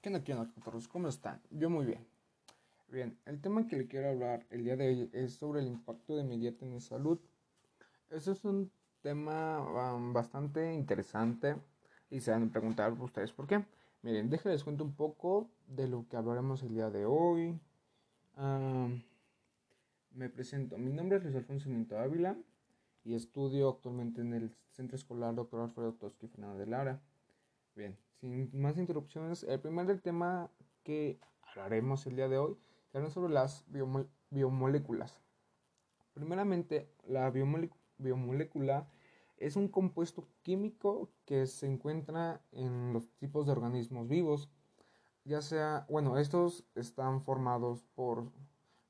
¿Qué onda, qué onda, ¿Cómo están? Yo muy bien. Bien, el tema que le quiero hablar el día de hoy es sobre el impacto de mi dieta en mi salud. Eso es un tema bastante interesante y se van a preguntar ustedes por qué. Miren, déjenles cuento un poco de lo que hablaremos el día de hoy. Me presento. Mi nombre es Luis Alfonso Minto Ávila y estudio actualmente en el Centro Escolar Dr. Alfredo Tosqui Fernando de Lara. Bien, sin más interrupciones, el primer tema que hablaremos el día de hoy será sobre las biomoléculas. Primeramente, la biomolécula es un compuesto químico que se encuentra en los tipos de organismos vivos, ya sea, bueno, estos están formados por,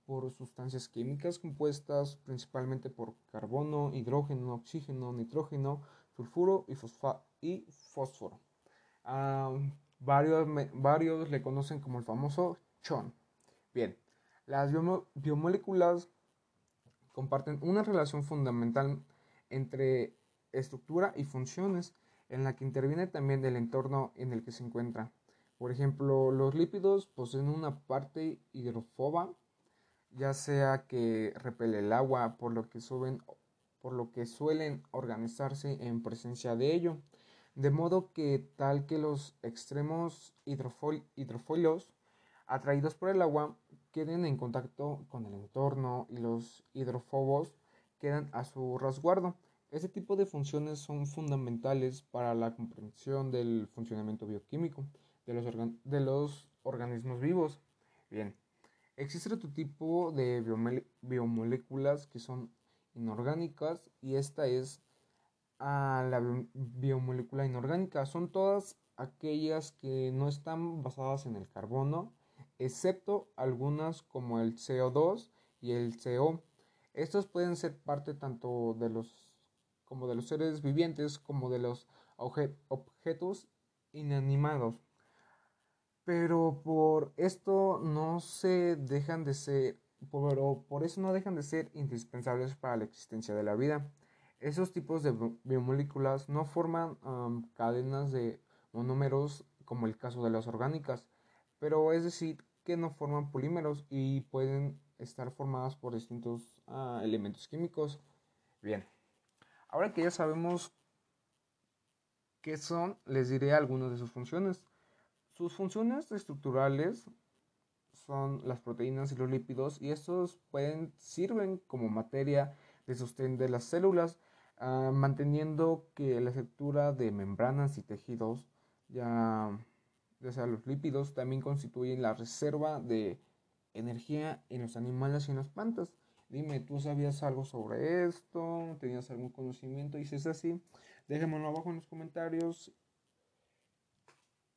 por sustancias químicas compuestas principalmente por carbono, hidrógeno, oxígeno, nitrógeno, sulfuro y, y fósforo varios, varios le conocen como el famoso CHON. Bien, las biomoléculas comparten una relación fundamental entre estructura y funciones en la que interviene también el entorno en el que se encuentra. Por ejemplo, los lípidos poseen una parte hidrofoba, ya sea que repele el agua, por lo que, suben, por lo que suelen organizarse en presencia de ello de modo que tal que los extremos hidrofolios atraídos por el agua queden en contacto con el entorno y los hidrofobos quedan a su resguardo. Este tipo de funciones son fundamentales para la comprensión del funcionamiento bioquímico de los, de los organismos vivos. Bien, existe otro tipo de biomoléculas que son inorgánicas y esta es a la biomolécula inorgánica. Son todas aquellas que no están basadas en el carbono, excepto algunas como el CO2 y el CO. Estos pueden ser parte tanto de los como de los seres vivientes como de los objetos inanimados. Pero por esto no se dejan de ser, pero por eso no dejan de ser indispensables para la existencia de la vida. Esos tipos de biomoléculas no forman cadenas de monómeros como el caso de las orgánicas, pero es decir, que no forman polímeros y pueden estar formadas por distintos ah, elementos químicos. Bien, ahora que ya sabemos qué son, les diré algunas de sus funciones. Sus funciones estructurales son las proteínas y los lípidos y estos pueden sirven como materia de sostén de las células Ah, manteniendo que la estructura de membranas y tejidos, ya, ya sea los lípidos, también constituyen la reserva de energía en los animales y en las plantas. Dime, ¿tú sabías algo sobre esto? ¿Tenías algún conocimiento? Y si es así, déjamelo abajo en los comentarios.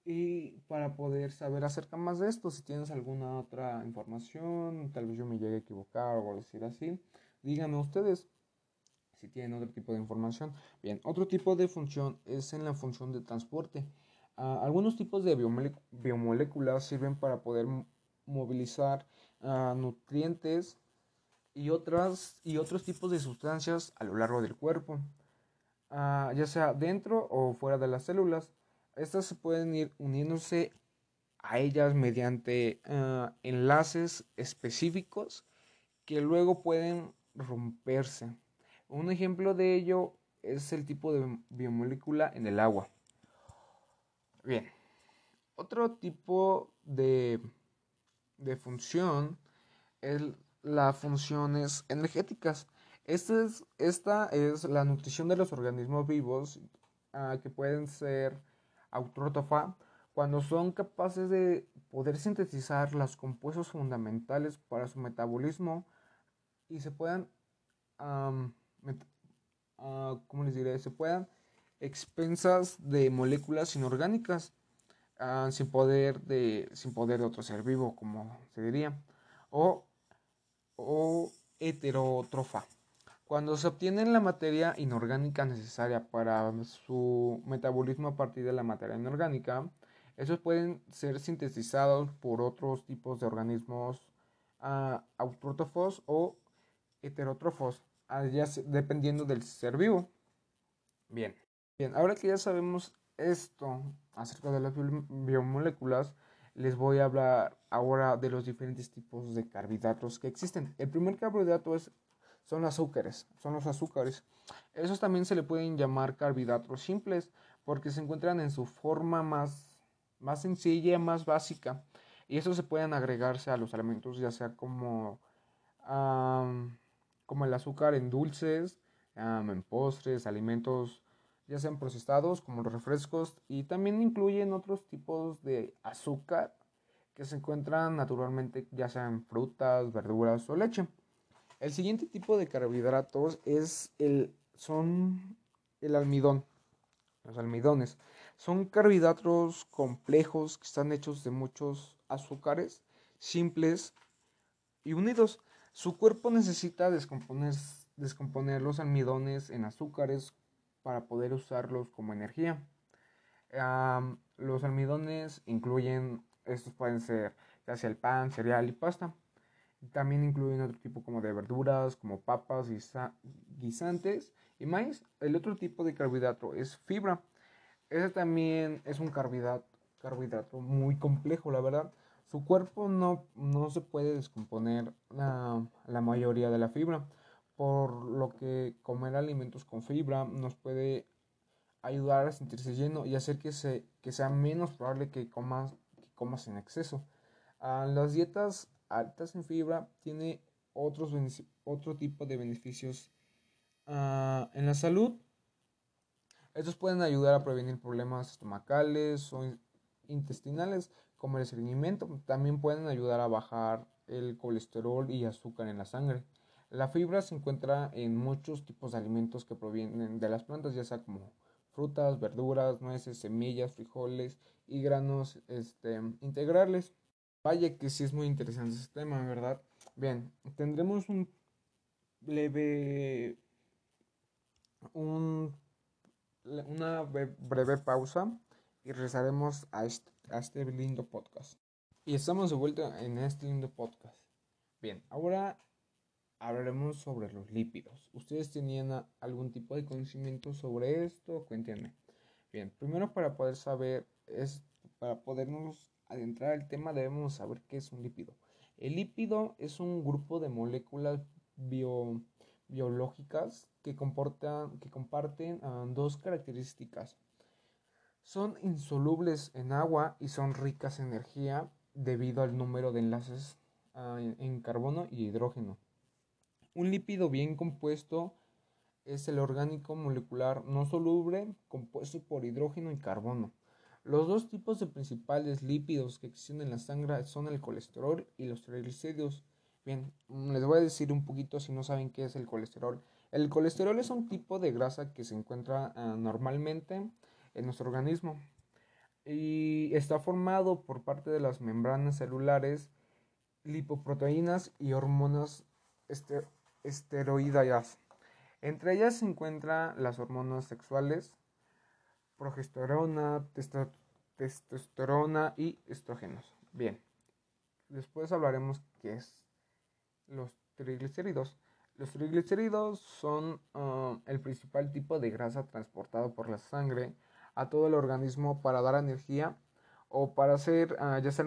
Y para poder saber acerca más de esto, si tienes alguna otra información, tal vez yo me llegue a equivocar o decir así, díganme ustedes si tienen otro tipo de información. Bien, otro tipo de función es en la función de transporte. Ah, algunos tipos de biomoléculas sirven para poder movilizar ah, nutrientes y, otras, y otros tipos de sustancias a lo largo del cuerpo, ah, ya sea dentro o fuera de las células. Estas se pueden ir uniéndose a ellas mediante enlaces específicos que luego pueden romperse. Un ejemplo de ello es el tipo de biomolécula en el agua. Bien, otro tipo de, de función es las funciones energéticas. Esta es, esta es la nutrición de los organismos vivos ah, que pueden ser autótrofa cuando son capaces de poder sintetizar los compuestos fundamentales para su metabolismo y se puedan uh, ¿cómo les diré? Se puedan expensas de moléculas inorgánicas ah, sin poder de sin poder de otro ser vivo como se diría o, o heterotrofa cuando se obtiene la materia inorgánica necesaria para su metabolismo a partir de la materia inorgánica esos pueden ser sintetizados por otros tipos de organismos uh, autótrofos o heterótrofos dependiendo del ser vivo. Bien, bien, ahora que ya sabemos esto acerca de las biomoléculas, les voy a hablar ahora de los diferentes tipos de carbohidratos que existen. El primer carbohidrato es, son los azúcares, son los azúcares. Esos también se le pueden llamar carbohidratos simples porque se encuentran en su forma más, más sencilla, más básica. Y eso se pueden agregarse a los alimentos, ya sea como, como el azúcar en dulces, en postres, alimentos ya sean procesados como los refrescos y también incluyen otros tipos de azúcar que se encuentran naturalmente ya sean frutas, verduras o leche. El siguiente tipo de carbohidratos es el, son el almidón. Los almidones son carbohidratos complejos que están hechos de muchos azúcares simples y unidos. Su cuerpo necesita descomponer, descomponer los almidones en azúcares para poder usarlos como energía. los almidones incluyen, estos pueden ser ya sea el pan, cereal y pasta. También incluyen otro tipo como de verduras, como papas, guisantes y maíz. El otro tipo de carbohidrato es fibra. Ese también es un carbohidrato, carbohidrato muy complejo, la verdad. Su cuerpo no, no se puede descomponer la, la mayoría de la fibra por lo que comer alimentos con fibra nos puede ayudar a sentirse lleno y hacer que, se, que sea menos probable que comas, que comas en exceso. Ah, las dietas altas en fibra tienen otros otro tipo de beneficios ah, en la salud. Estos pueden ayudar a prevenir problemas estomacales o intestinales como el estreñimiento. También pueden ayudar a bajar el colesterol y azúcar en la sangre. La fibra se encuentra en muchos tipos de alimentos que provienen de las plantas, ya sea como frutas, verduras, nueces, semillas, frijoles y granos este, integrales. Vaya que sí es muy interesante este tema, ¿verdad? Bien, tendremos un leve, un, una breve pausa y regresaremos a este, a este lindo podcast. Y estamos de vuelta en este lindo podcast. Bien, ahora hablaremos sobre los lípidos. ¿Ustedes tenían algún tipo de conocimiento sobre esto? Cuéntenme. Bien, primero para poder saber, es para podernos adentrar al tema debemos saber qué es un lípido. El lípido es un grupo de moléculas biológicas que, comportan, que comparten ah, dos características. Son insolubles en agua y son ricas en energía debido al número de enlaces ah, en carbono y hidrógeno. Un lípido bien compuesto es el orgánico molecular no soluble compuesto por hidrógeno y carbono. Los dos tipos de principales lípidos que existen en la sangre son el colesterol y los triglicéridos. Bien, les voy a decir un poquito si no saben qué es el colesterol. El colesterol es un tipo de grasa que se encuentra ah, normalmente en nuestro organismo y está formado por parte de las membranas celulares, lipoproteínas y hormonas este. Entre ellas se encuentran las hormonas sexuales, progesterona, testosterona y estrógenos. Bien, después hablaremos qué es los triglicéridos. Los triglicéridos son ah, el principal tipo de grasa transportado por la sangre a todo el organismo para dar energía o para ser uh, ya sea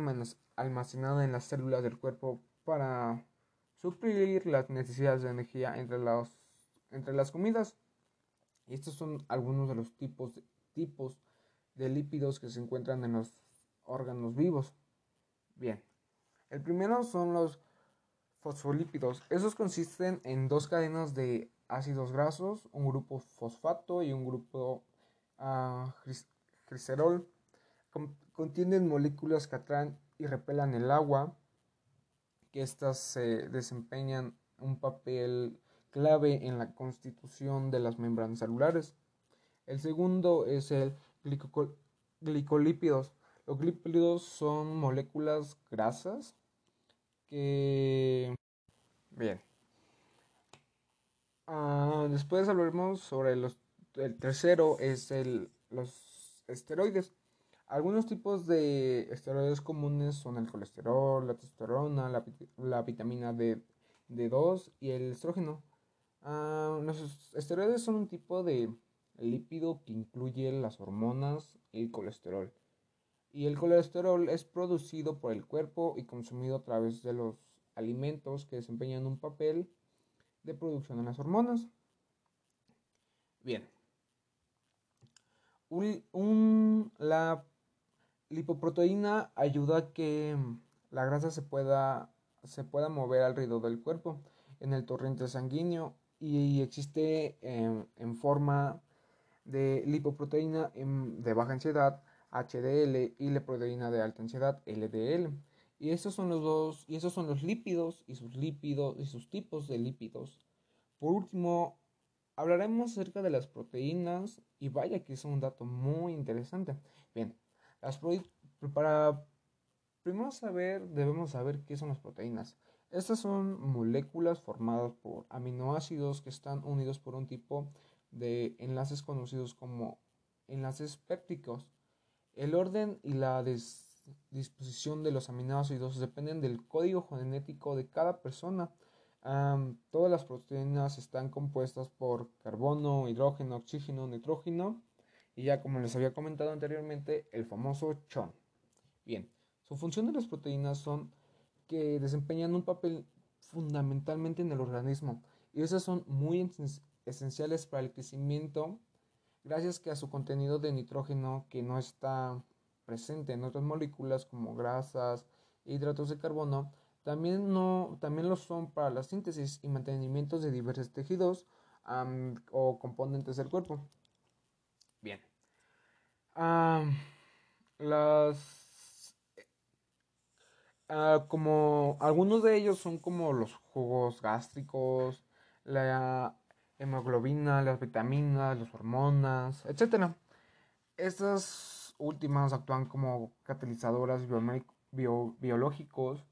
almacenada en las células del cuerpo para suplir las necesidades de energía entre, los, entre las comidas. Y estos son algunos de los tipos tipos de lípidos que se encuentran en los órganos vivos. Bien, el primero son los fosfolípidos. Esos consisten en dos cadenas de ácidos grasos, un grupo fosfato y un grupo uh, glicerol. contienen moléculas que atraen y repelan el agua que éstas se desempeñan un papel clave en la constitución de las membranas celulares. El segundo es el glicolípidos. Los glipólidos son moléculas grasas que... Bien. Ah, después hablaremos sobre los... El tercero es el, los esteroides. Algunos tipos de esteroides comunes son el colesterol, la testosterona, la, vitamina D, 2 y el estrógeno. Ah, los esteroides son un tipo de lípido que incluye las hormonas y el colesterol. Y el colesterol es producido por el cuerpo y consumido a través de los alimentos que desempeñan un papel de producción de las hormonas. Bien. La lipoproteína ayuda a que la grasa se pueda, se pueda mover alrededor del cuerpo en el torrente sanguíneo y existe en, forma de lipoproteína de baja ansiedad HDL y la proteína de alta ansiedad LDL. Y esos son los dos, y esos son los lípidos y sus lípidos y sus tipos de lípidos. Por último, hablaremos acerca de las proteínas y vaya que es un dato muy interesante. Bien, las para primero saber, debemos saber qué son las proteínas. Estas son moléculas formadas por aminoácidos que están unidos por un tipo de enlaces conocidos como enlaces pépticos. El orden y la disposición de los aminoácidos dependen del código genético de cada persona. Todas las proteínas están compuestas por carbono, hidrógeno, oxígeno, nitrógeno y ya como les había comentado anteriormente, el famoso CHON. Bien, su función de las proteínas son que desempeñan un papel fundamentalmente en el organismo y esas son muy esenciales para el crecimiento gracias que a su contenido de nitrógeno que no está presente en otras moléculas como grasas hidratos de carbono, también, no, también lo son para la síntesis y mantenimiento de diversos tejidos o componentes del cuerpo. Bien. las Ah, como algunos de ellos son como los jugos gástricos, la hemoglobina, las vitaminas, las hormonas, etc. Estas últimas actúan como catalizadoras biológicos,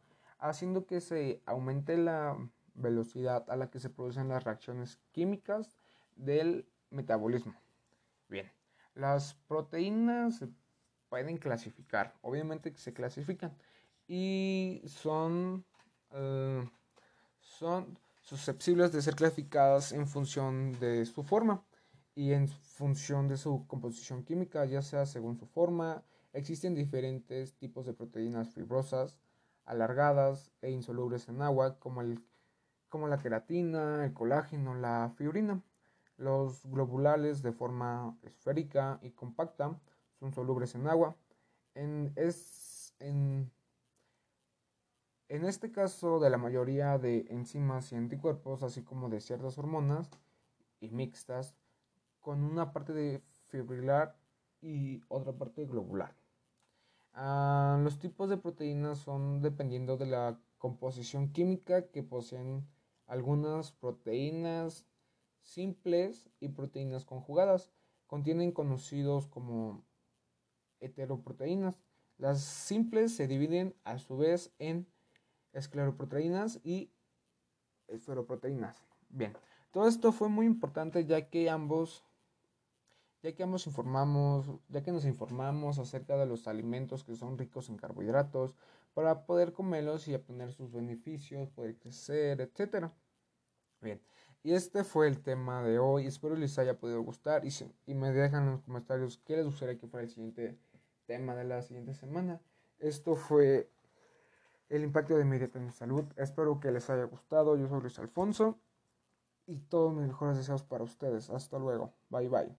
haciendo que se aumente la velocidad a la que se producen las reacciones químicas del metabolismo. Bien, las proteínas se pueden clasificar, obviamente que se clasifican y son, eh, son susceptibles de ser clasificadas en función de su forma y en función de su composición química, ya sea según su forma. Existen diferentes tipos de proteínas fibrosas, alargadas e insolubles en agua, como, el, como la queratina, el colágeno, la fibrina. Los globulares de forma esférica y compacta son solubles en agua. En, es, en, en este caso de la mayoría de enzimas y anticuerpos, así como de ciertas hormonas y mixtas, con una parte de fibrilar y otra parte globular. Ah, los tipos de proteínas son dependiendo de la composición química que poseen algunas proteínas simples y proteínas conjugadas. Contienen conocidos como heteroproteínas. Las simples se dividen a su vez en escleroproteínas y esferoproteínas. Bien, todo esto fue muy importante ya que ambos ya que ambos informamos, ya que nos informamos acerca de los alimentos que son ricos en carbohidratos para poder comerlos y obtener sus beneficios, poder crecer, etcétera. Bien, y este fue el tema de hoy. Espero les haya podido gustar y, y me dejan en los comentarios qué les gustaría que fuera el siguiente tema de la siguiente semana. Esto fue el impacto de mi dieta en mi salud. Espero que les haya gustado. Yo soy Luis Alfonso y todos mis mejores deseos para ustedes. Hasta luego. Bye bye.